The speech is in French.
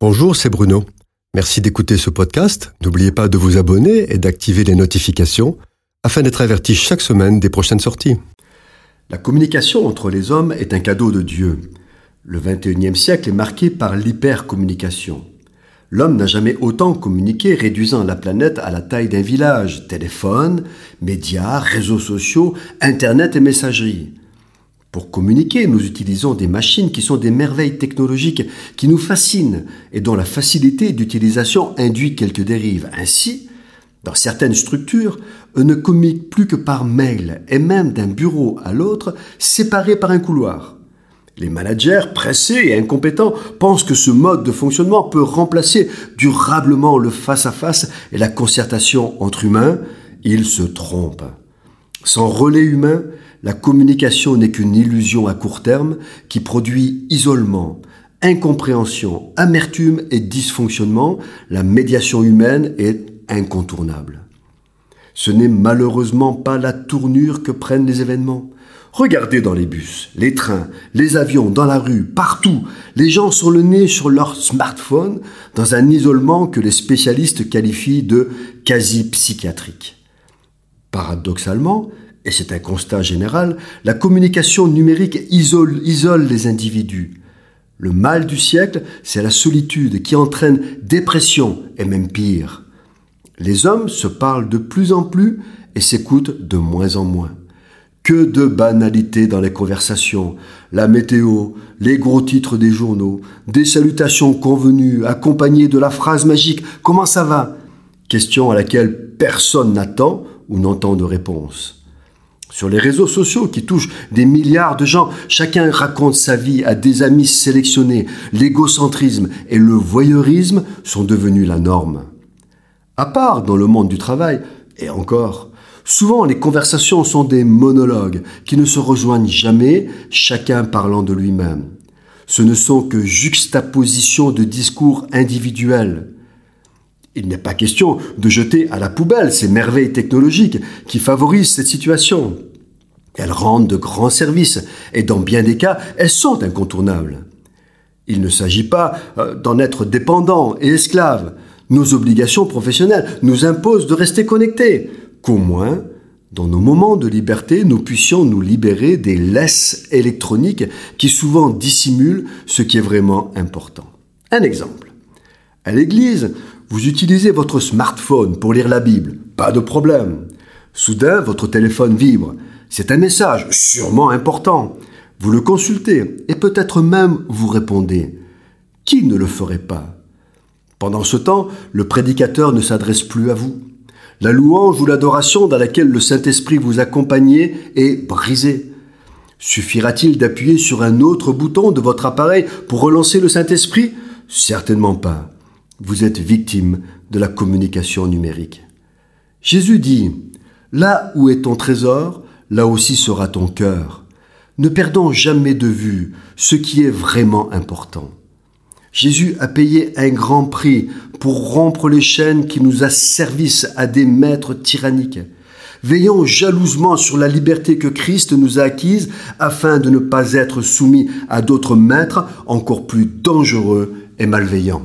Bonjour, c'est Bruno. Merci d'écouter ce podcast. N'oubliez pas de vous abonner et d'activer les notifications afin d'être averti chaque semaine des prochaines sorties. La communication entre les hommes est un cadeau de Dieu. Le 21e siècle est marqué par l'hypercommunication. L'homme n'a jamais autant communiqué, réduisant la planète à la taille d'un village. Téléphone, médias, réseaux sociaux, Internet et messagerie. Pour communiquer, nous utilisons des machines qui sont des merveilles technologiques qui nous fascinent et dont la facilité d'utilisation induit quelques dérives. Ainsi, dans certaines structures, on ne communique plus que par mail et même d'un bureau à l'autre, séparés par un couloir. Les managers, pressés et incompétents, pensent que ce mode de fonctionnement peut remplacer durablement le face-à-face -face et la concertation entre humains. Ils se trompent. Sans relais humain, la communication n'est qu'une illusion à court terme qui produit isolement, incompréhension, amertume et dysfonctionnement. La médiation humaine est incontournable. Ce n'est malheureusement pas la tournure que prennent les événements. Regardez dans les bus, les trains, les avions, dans la rue, partout, les gens sont le nez sur leur smartphone dans un isolement que les spécialistes qualifient de quasi psychiatrique. Paradoxalement, et c'est un constat général, la communication numérique isole, isole les individus. Le mal du siècle, c'est la solitude qui entraîne dépression et même pire. Les hommes se parlent de plus en plus et s'écoutent de moins en moins. Que de banalités dans les conversations, la météo, les gros titres des journaux, des salutations convenues accompagnées de la phrase magique ⁇ Comment ça va ?⁇ question à laquelle personne n'attend ou n'entend de réponse. Sur les réseaux sociaux qui touchent des milliards de gens, chacun raconte sa vie à des amis sélectionnés. L'égocentrisme et le voyeurisme sont devenus la norme. À part dans le monde du travail, et encore, souvent les conversations sont des monologues qui ne se rejoignent jamais, chacun parlant de lui-même. Ce ne sont que juxtapositions de discours individuels. Il n'est pas question de jeter à la poubelle ces merveilles technologiques qui favorisent cette situation. Elles rendent de grands services et dans bien des cas, elles sont incontournables. Il ne s'agit pas euh, d'en être dépendant et esclave. Nos obligations professionnelles nous imposent de rester connectés, qu'au moins, dans nos moments de liberté, nous puissions nous libérer des laisses électroniques qui souvent dissimulent ce qui est vraiment important. Un exemple. À l'église, vous utilisez votre smartphone pour lire la Bible, pas de problème. Soudain, votre téléphone vibre. C'est un message sûrement important. Vous le consultez et peut-être même vous répondez. Qui ne le ferait pas? Pendant ce temps, le prédicateur ne s'adresse plus à vous. La louange ou l'adoration dans laquelle le Saint-Esprit vous accompagnait est brisée. Suffira-t-il d'appuyer sur un autre bouton de votre appareil pour relancer le Saint-Esprit? Certainement pas vous êtes victime de la communication numérique. Jésus dit, Là où est ton trésor, là aussi sera ton cœur. Ne perdons jamais de vue ce qui est vraiment important. Jésus a payé un grand prix pour rompre les chaînes qui nous asservissent à des maîtres tyranniques. Veillons jalousement sur la liberté que Christ nous a acquise afin de ne pas être soumis à d'autres maîtres encore plus dangereux et malveillants.